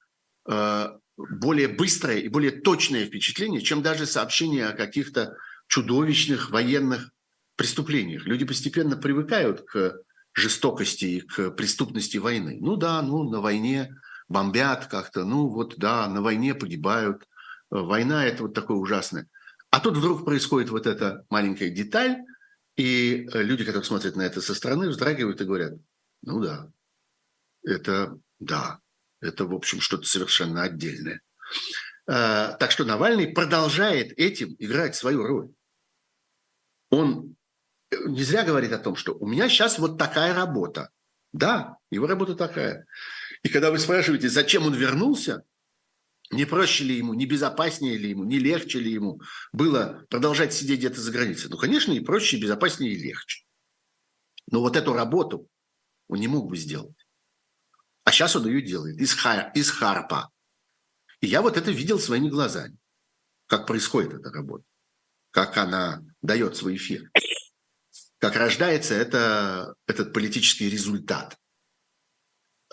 э, более быстрое и более точное впечатление, чем даже сообщение о каких-то чудовищных военных преступлениях. Люди постепенно привыкают к жестокости и к преступности войны. Ну да, ну на войне бомбят как-то, ну вот да, на войне погибают. Война – это вот такое ужасное. А тут вдруг происходит вот эта маленькая деталь, и люди, которые смотрят на это со стороны, вздрагивают и говорят, ну да, это да, это, в общем, что-то совершенно отдельное. А, так что Навальный продолжает этим играть свою роль. Он не зря говорит о том, что у меня сейчас вот такая работа. Да, его работа такая. И когда вы спрашиваете, зачем он вернулся, не проще ли ему, не безопаснее ли ему, не легче ли ему было продолжать сидеть где-то за границей? Ну, конечно, и проще, и безопаснее, и легче. Но вот эту работу он не мог бы сделать. А сейчас он ее делает из, хар, из харпа. И я вот это видел своими глазами, как происходит эта работа, как она дает свой эффект. Как рождается это, этот политический результат.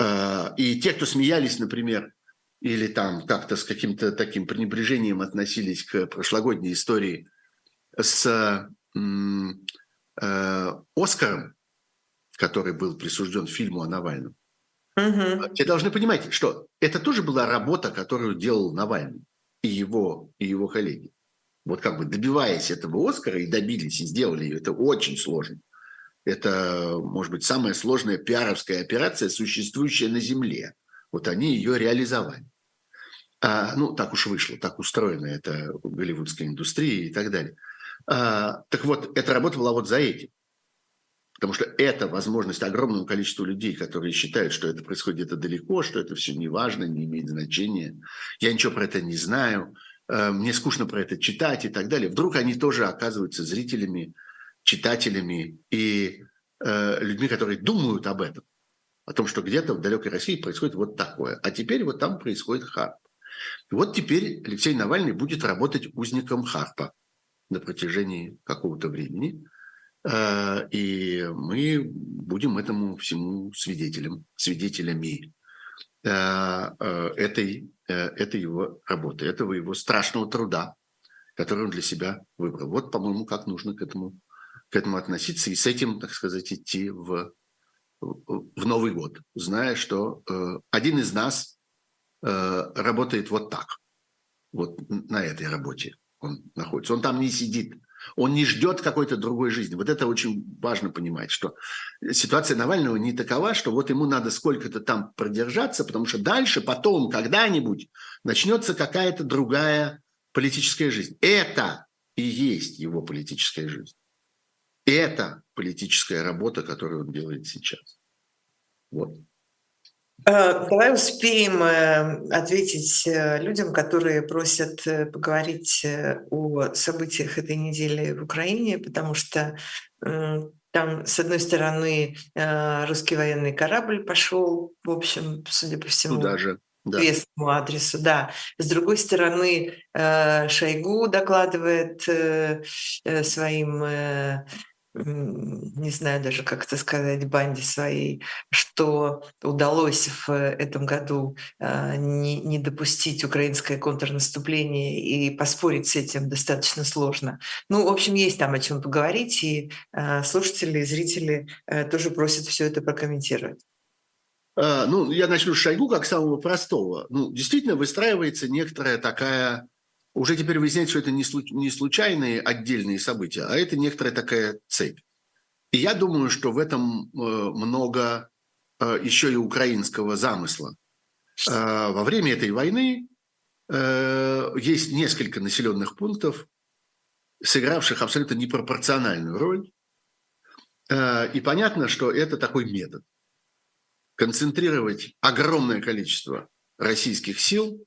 А, и те, кто смеялись, например, или там как-то с каким-то таким пренебрежением относились к прошлогодней истории с э, Оскаром, который был присужден фильму о Навальном, Угу. Все должны понимать, что это тоже была работа, которую делал Навальный и его, и его коллеги. Вот как бы добиваясь этого Оскара и добились, и сделали ее, это очень сложно. Это, может быть, самая сложная пиаровская операция, существующая на Земле. Вот они ее реализовали. А, ну, так уж вышло, так устроена эта голливудская индустрия и так далее. А, так вот, эта работа была вот за этим. Потому что это возможность огромному количеству людей, которые считают, что это происходит где-то далеко, что это все не важно, не имеет значения. Я ничего про это не знаю, э, мне скучно про это читать и так далее. Вдруг они тоже оказываются зрителями, читателями и э, людьми, которые думают об этом. О том, что где-то в далекой России происходит вот такое. А теперь вот там происходит Харп. Вот теперь Алексей Навальный будет работать узником Харпа на протяжении какого-то времени. Э, и мы будем этому всему свидетелем, свидетелями э, э, этой, этой его работы, этого его страшного труда, который он для себя выбрал. Вот, по-моему, как нужно к этому, к этому относиться и с этим, так сказать, идти в, в Новый год, зная, что один из нас работает вот так, вот на этой работе он находится. Он там не сидит он не ждет какой-то другой жизни. Вот это очень важно понимать, что ситуация Навального не такова, что вот ему надо сколько-то там продержаться, потому что дальше, потом, когда-нибудь начнется какая-то другая политическая жизнь. Это и есть его политическая жизнь. Это политическая работа, которую он делает сейчас. Вот. Э, давай успеем э, ответить э, людям, которые просят поговорить о событиях этой недели в Украине, потому что там, с одной стороны, русский военный корабль пошел, в общем, судя по всему, Туда же. Да. известному адресу, да. С другой стороны, Шойгу докладывает своим не знаю даже, как это сказать, банде своей, что удалось в этом году а, не, не допустить украинское контрнаступление и поспорить с этим достаточно сложно. Ну, в общем, есть там о чем поговорить, и а, слушатели и зрители э, тоже просят все это прокомментировать. А, ну, я начну с Шойгу как самого простого. Ну, действительно выстраивается некоторая такая уже теперь выясняется, что это не случайные отдельные события, а это некоторая такая цепь. И я думаю, что в этом э, много э, еще и украинского замысла. Э, во время этой войны есть несколько населенных пунктов, сыгравших абсолютно непропорциональную роль. И понятно, что это такой метод. Концентрировать огромное количество российских сил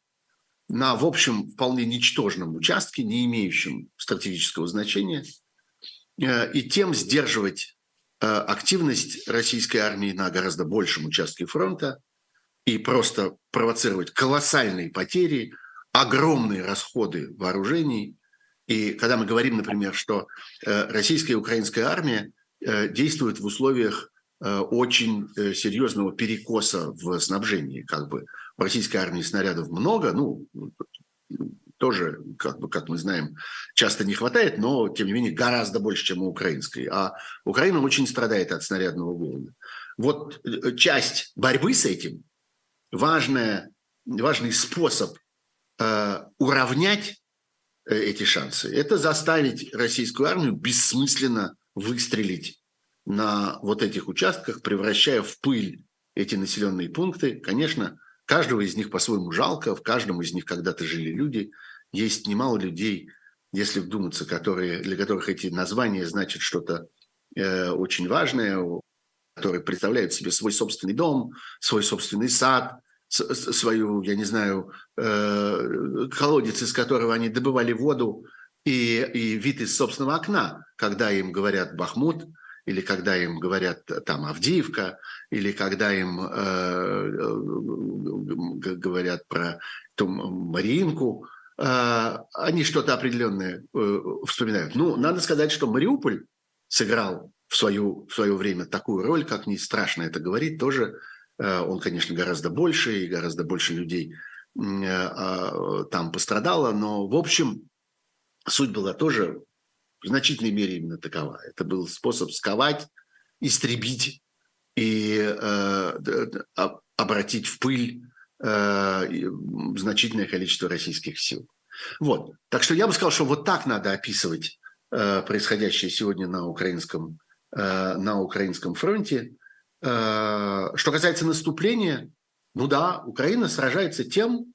на, в общем, вполне ничтожном участке, не имеющем стратегического значения, э, и тем сдерживать э, активность российской армии на гораздо большем участке фронта и просто провоцировать колоссальные потери, огромные расходы вооружений. И когда мы говорим, например, что э, российская и украинская армия действуют в условиях очень серьезного перекоса в снабжении, как бы в российской армии снарядов много, ну, тоже, как, бы, как мы знаем, часто не хватает, но, тем не менее, гораздо больше, чем у украинской. А Украина очень страдает от снарядного голода. Вот э, часть борьбы с этим, важная, важный способ э, уравнять э, эти шансы, это заставить российскую армию бессмысленно выстрелить на вот этих участках, превращая в пыль эти населенные пункты. Конечно, Каждого из них по-своему жалко, в каждом из них когда-то жили люди. Есть немало людей, если вдуматься, которые, для которых эти названия значат что-то э, очень важное, которые представляют себе свой собственный дом, свой собственный сад, свою, я не знаю, э, колодец, из которого они добывали воду, и, и вид из собственного окна, когда им говорят «Бахмут», или когда им говорят там Авдеевка, или когда им э, э говорят про ту Мариинку, э, они что-то определенное э, вспоминают. Ну, надо сказать, что Мариуполь сыграл в, свою, в свое время такую роль, как не страшно это говорить, тоже э, он, конечно, гораздо больше, и гораздо больше людей э, э, там пострадало, но, в общем, суть была тоже в значительной мере именно такова. Это был способ сковать, истребить и э, а, обратить в пыль значительное количество российских сил. Вот. Так что я бы сказал, что вот так надо описывать происходящее сегодня на украинском, на украинском фронте. Что касается наступления, ну да, Украина сражается тем,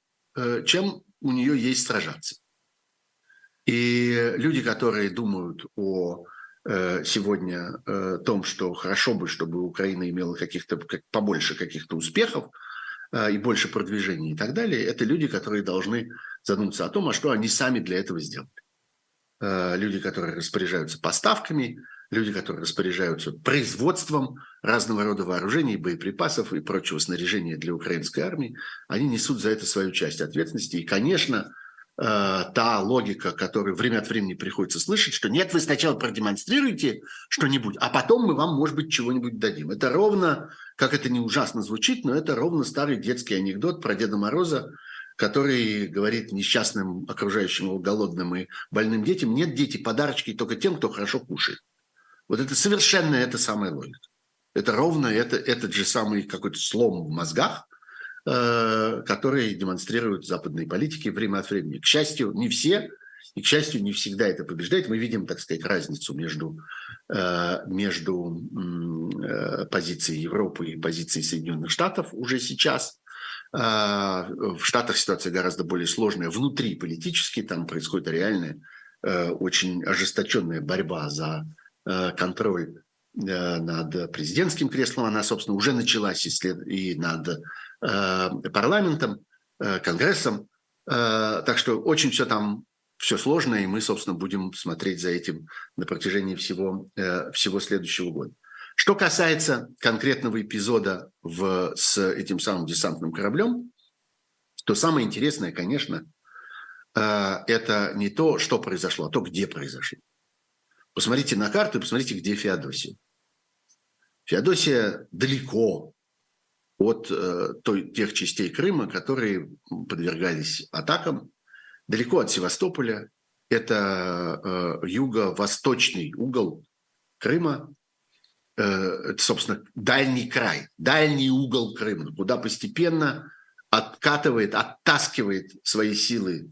чем у нее есть сражаться. И люди, которые думают о э, сегодня э, том, что хорошо бы, чтобы Украина имела каких-то как, побольше каких-то успехов э, и больше продвижений и так далее, это люди, которые должны задуматься о том, а что они сами для этого сделали. Люди, которые распоряжаются поставками, люди, которые распоряжаются производством разного рода вооружений, боеприпасов и прочего снаряжения для украинской армии, они несут за это свою часть ответственности. И, конечно, та логика, которую время от времени приходится слышать, что нет, вы сначала продемонстрируете что-нибудь, а потом мы вам, может быть, чего-нибудь дадим. Это ровно, как это не ужасно звучит, но это ровно старый детский анекдот про Деда Мороза, который говорит несчастным окружающим его голодным и больным детям, нет, дети, подарочки только тем, кто хорошо кушает. Вот это совершенно эта самая логика. Это ровно это, этот же самый какой-то слом в мозгах, Э, которые демонстрируют западные политики время от времени. К счастью, не все, и, к счастью, не всегда это побеждает. Мы видим, так сказать, разницу между, э, между э, позицией Европы и позицией Соединенных Штатов уже сейчас. В Штатах ситуация гораздо более сложная. Внутри политически там происходит реальная, очень ожесточенная борьба за контроль над президентским креслом. Она, собственно, уже началась и над Э, парламентом, э, Конгрессом. Э, так что очень все там все сложно, и мы, собственно, будем смотреть за этим на протяжении всего, всего следующего года. Что касается конкретного эпизода в, с этим самым десантным кораблем, то самое интересное, конечно, это не то, что произошло, а то, где произошло. Посмотрите на карту и посмотрите, где Феодосия. Феодосия далеко от э, той, тех частей Крыма, которые подвергались атакам далеко от Севастополя. Это э, юго-восточный угол Крыма, э, собственно, дальний край, дальний угол Крыма, куда постепенно откатывает, оттаскивает свои силы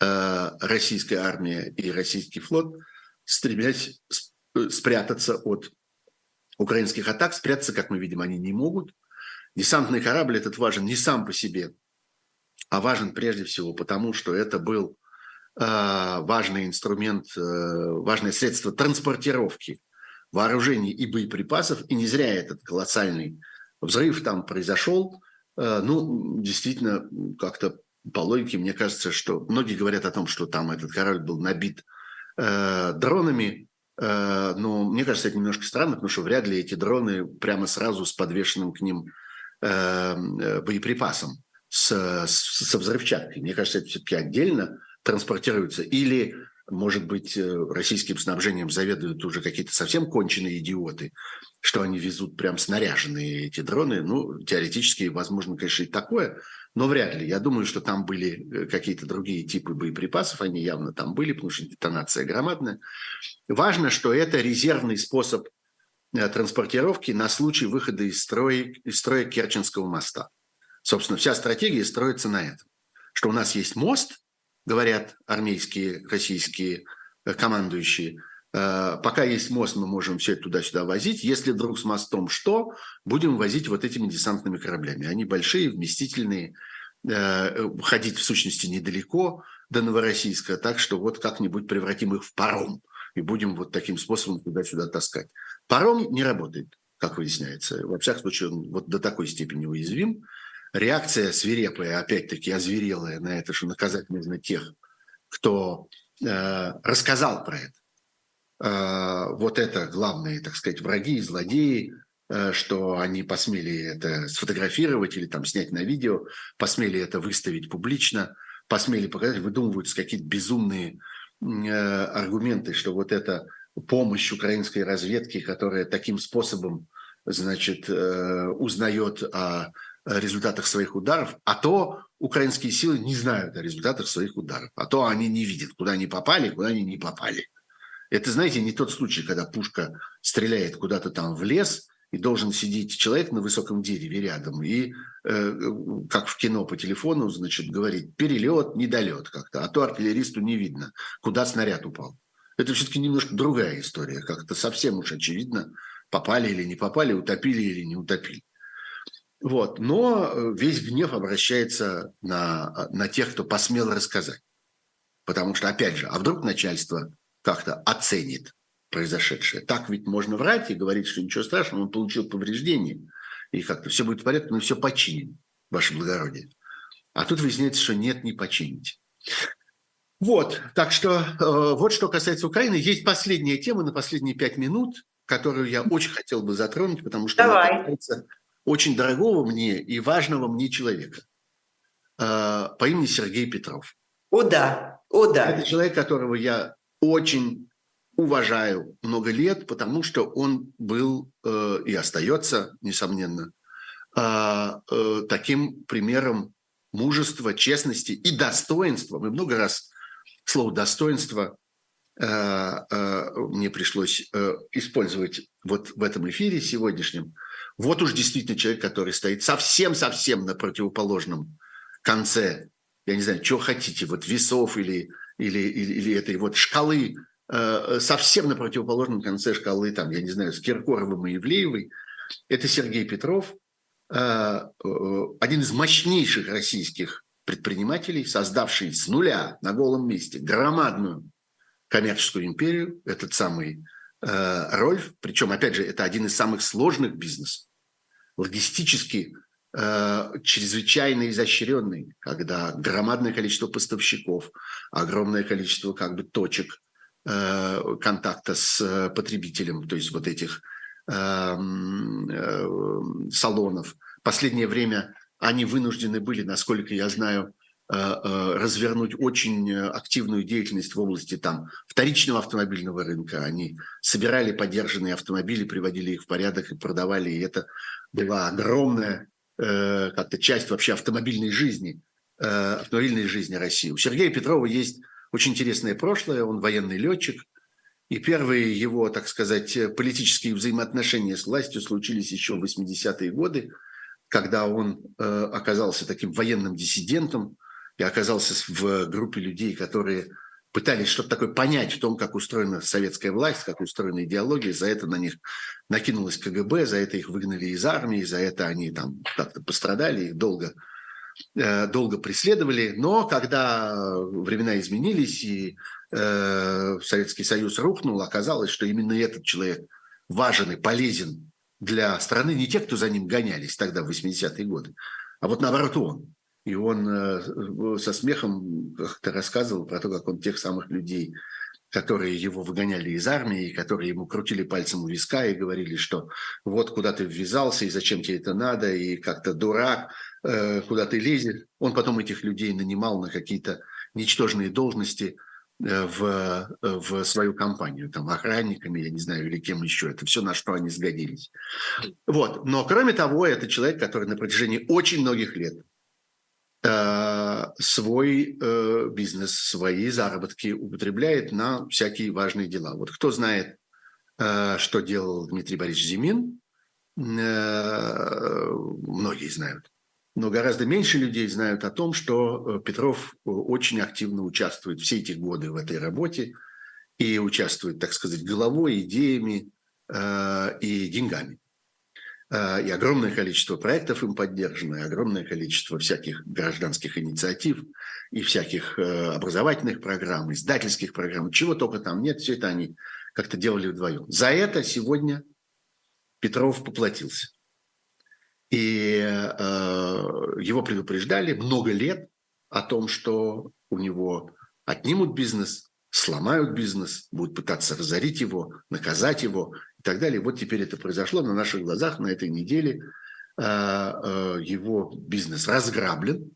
э, российская армия и российский флот, стремясь э, спрятаться от украинских атак. Спрятаться, как мы видим, они не могут – Десантный корабль этот важен не сам по себе, а важен прежде всего потому, что это был э, важный инструмент, э, важное средство транспортировки вооружений и боеприпасов. И не зря этот колоссальный взрыв там произошел. Э, ну, действительно, как-то по логике, мне кажется, что многие говорят о том, что там этот корабль был набит э, дронами, э, но мне кажется, это немножко странно, потому что вряд ли эти дроны прямо сразу с подвешенным к ним боеприпасам с, с, со взрывчаткой. Мне кажется, это все-таки отдельно транспортируется. Или, может быть, э, российским снабжением заведуют уже какие-то совсем конченые идиоты, что они везут прям снаряженные эти дроны. Ну, теоретически, возможно, конечно, и такое, но вряд ли. Я думаю, что там были э, какие-то другие типы боеприпасов, они явно там были, потому что детонация громадная. Важно, что это резервный способ Э, транспортировки на случай выхода из строя, из строя Керченского моста. Собственно, вся стратегия строится на этом. Что у нас есть мост, говорят армейские, российские э, командующие, э, пока есть мост, мы можем все туда-сюда возить. Если вдруг с мостом что, будем возить вот этими десантными кораблями. Они большие, вместительные, ходить в сущности недалеко до Новороссийска, так что вот как-нибудь превратим их в паром и будем вот таким способом туда-сюда таскать. Паром не работает, как выясняется. Во всяком случае, он вот до такой степени уязвим. Реакция свирепая, опять-таки, озверелая на это, что наказать нужно тех, кто э, рассказал про это. Э, вот это главные, так сказать, враги и злодеи, э, что они посмели это сфотографировать или там снять на видео, посмели это выставить публично, посмели показать, выдумываются какие-то безумные э, аргументы, что вот это помощь украинской разведки, которая таким способом значит, э, узнает о результатах своих ударов, а то украинские силы не знают о результатах своих ударов, а то они не видят, куда они попали, куда они не попали. Это, знаете, не тот случай, когда пушка стреляет куда-то там в лес, и должен сидеть человек на высоком дереве рядом и, э, как в кино по телефону, значит, говорить перелет, недолет как-то, а то артиллеристу не видно, куда снаряд упал. Это все-таки немножко другая история, как-то совсем уж очевидно, попали или не попали, утопили или не утопили. Вот. Но э, весь гнев обращается на, на тех, кто посмел рассказать. Потому что, опять же, а вдруг начальство как-то оценит произошедшее. Так ведь можно врать и говорить, что ничего страшного, он получил повреждение, и как-то все будет в порядке, мы все починим, ваше благородие. А тут выясняется, что нет, не почините. Вот, так что э, вот что касается Украины. Есть последняя тема на последние пять минут, которую я очень хотел бы затронуть, потому что Давай. она касается очень дорогого мне и важного мне человека э, по имени Сергей Петров. О да, о да. Это человек, которого я очень уважаю много лет, потому что он был э, и остается, несомненно, э, э, таким примером мужества, честности и достоинства. Мы много раз слово «достоинство» э, э, мне пришлось э, использовать вот в этом эфире сегодняшнем. Вот уж действительно человек, который стоит совсем-совсем на противоположном конце, я не знаю, что хотите, вот весов или, или, или, или этой вот шкалы совсем на противоположном конце шкалы, там, я не знаю, с Киркоровым и Евлеевой, это Сергей Петров, один из мощнейших российских предпринимателей, создавший с нуля на голом месте громадную коммерческую империю, этот самый Рольф, причем, опять же, это один из самых сложных бизнесов, логистически чрезвычайно изощренный, когда громадное количество поставщиков, огромное количество как бы точек Э, контакта с э, потребителем, то есть вот этих эм, э, салонов. Последнее время они вынуждены были, насколько я знаю, развернуть очень активную деятельность в области там, вторичного автомобильного рынка. Они собирали подержанные автомобили, приводили их в порядок и продавали. И это была огромная как-то часть вообще автомобильной жизни, автомобильной жизни России. У Сергея Петрова есть очень интересное прошлое, он военный летчик, и первые его, так сказать, политические взаимоотношения с властью случились еще в 80-е годы, когда он э, оказался таким военным диссидентом и оказался в группе людей, которые пытались что-то такое понять в том, как устроена советская власть, как устроена идеология. За это на них накинулась КГБ, за это их выгнали из армии, за это они там как-то пострадали, их долго Э, долго преследовали, но когда времена изменились и э, Советский Союз рухнул, оказалось, что именно этот человек важен и полезен для страны, не те, кто за ним гонялись тогда, в 80-е годы, а вот наоборот он. И он э, со смехом как-то рассказывал про то, как он тех самых людей которые его выгоняли из армии, которые ему крутили пальцем у виска и говорили, что вот куда ты ввязался и зачем тебе это надо, и как-то дурак, э, куда ты лезешь. Он потом этих людей нанимал на какие-то ничтожные должности э, в, в свою компанию, там, охранниками, я не знаю, или кем еще. Это все, на что они сгодились. Вот. Но, кроме того, это человек, который на протяжении очень многих лет Э, свой э, бизнес, свои заработки употребляет на всякие важные дела. Вот кто знает, э, что делал Дмитрий Борисович Зимин, многие знают. Но гораздо меньше людей знают о том, что Петров очень активно участвует все эти годы в этой работе и участвует, так сказать, головой, идеями и деньгами. И огромное количество проектов им поддержано, и огромное количество всяких гражданских инициатив, и всяких э, образовательных программ, издательских программ, чего только там нет, все это они как-то делали вдвоем. За это сегодня Петров поплатился. И э, его предупреждали много лет о том, что у него отнимут бизнес, сломают бизнес, будут пытаться разорить его, наказать его так далее. Вот теперь это произошло на наших глазах на этой неделе. А, а, его бизнес разграблен.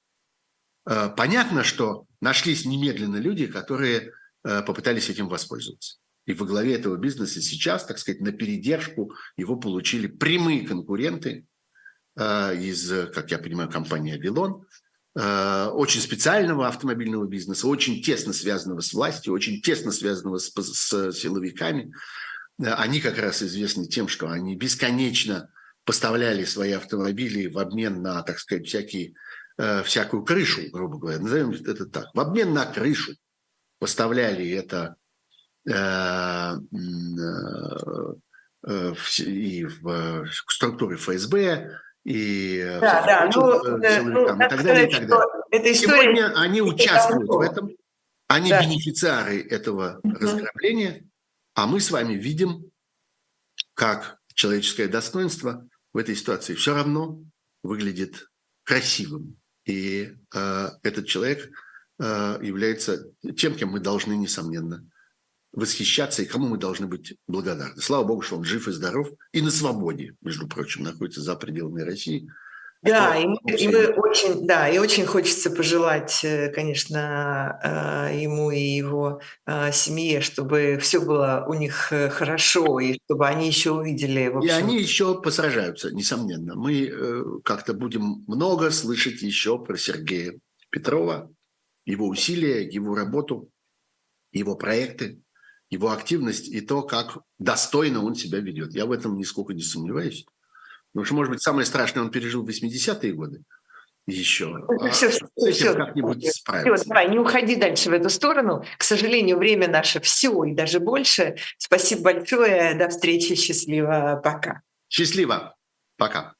А, понятно, что нашлись немедленно люди, которые попытались этим воспользоваться. И во главе этого бизнеса сейчас, так сказать, на передержку его получили прямые конкуренты из, как я понимаю, компании «Авилон», очень специального автомобильного бизнеса, очень тесно связанного с властью, очень тесно связанного с, с силовиками, они как раз известны тем, что они бесконечно поставляли свои автомобили в обмен на, так сказать, всякие, э, всякую крышу, грубо говоря, назовем это так, в обмен на крышу поставляли это э, э, э, и в структуре ФСБ, и да, да, ну, ну, и так далее, и так далее. Эта история... Сегодня они участвуют в этом, они да. бенефициары этого угу. разграбления, а мы с вами видим, как человеческое достоинство в этой ситуации все равно выглядит красивым. И э, этот человек э, является тем, кем мы должны, несомненно, восхищаться и кому мы должны быть благодарны. Слава Богу, что он жив и здоров и на свободе, между прочим, находится за пределами России – да, и, и мы очень, да, и очень хочется пожелать, э, конечно, э, ему и его э, семье, чтобы все было у них хорошо, и чтобы они еще увидели. В общем... И они еще посражаются, несомненно. Мы как-то будем много слышать еще про Сергея Петрова, его усилия, его работу, его проекты, его активность и то, как достойно он себя ведет. Я в этом нисколько не сомневаюсь. Потому что, может быть, самое страшное он пережил в 80-е годы еще. Все, а все, все, как-нибудь справиться. Все, давай, не уходи дальше в эту сторону. К сожалению, время наше все и даже больше. Спасибо большое. До встречи. Счастливо. Пока. Счастливо. Пока.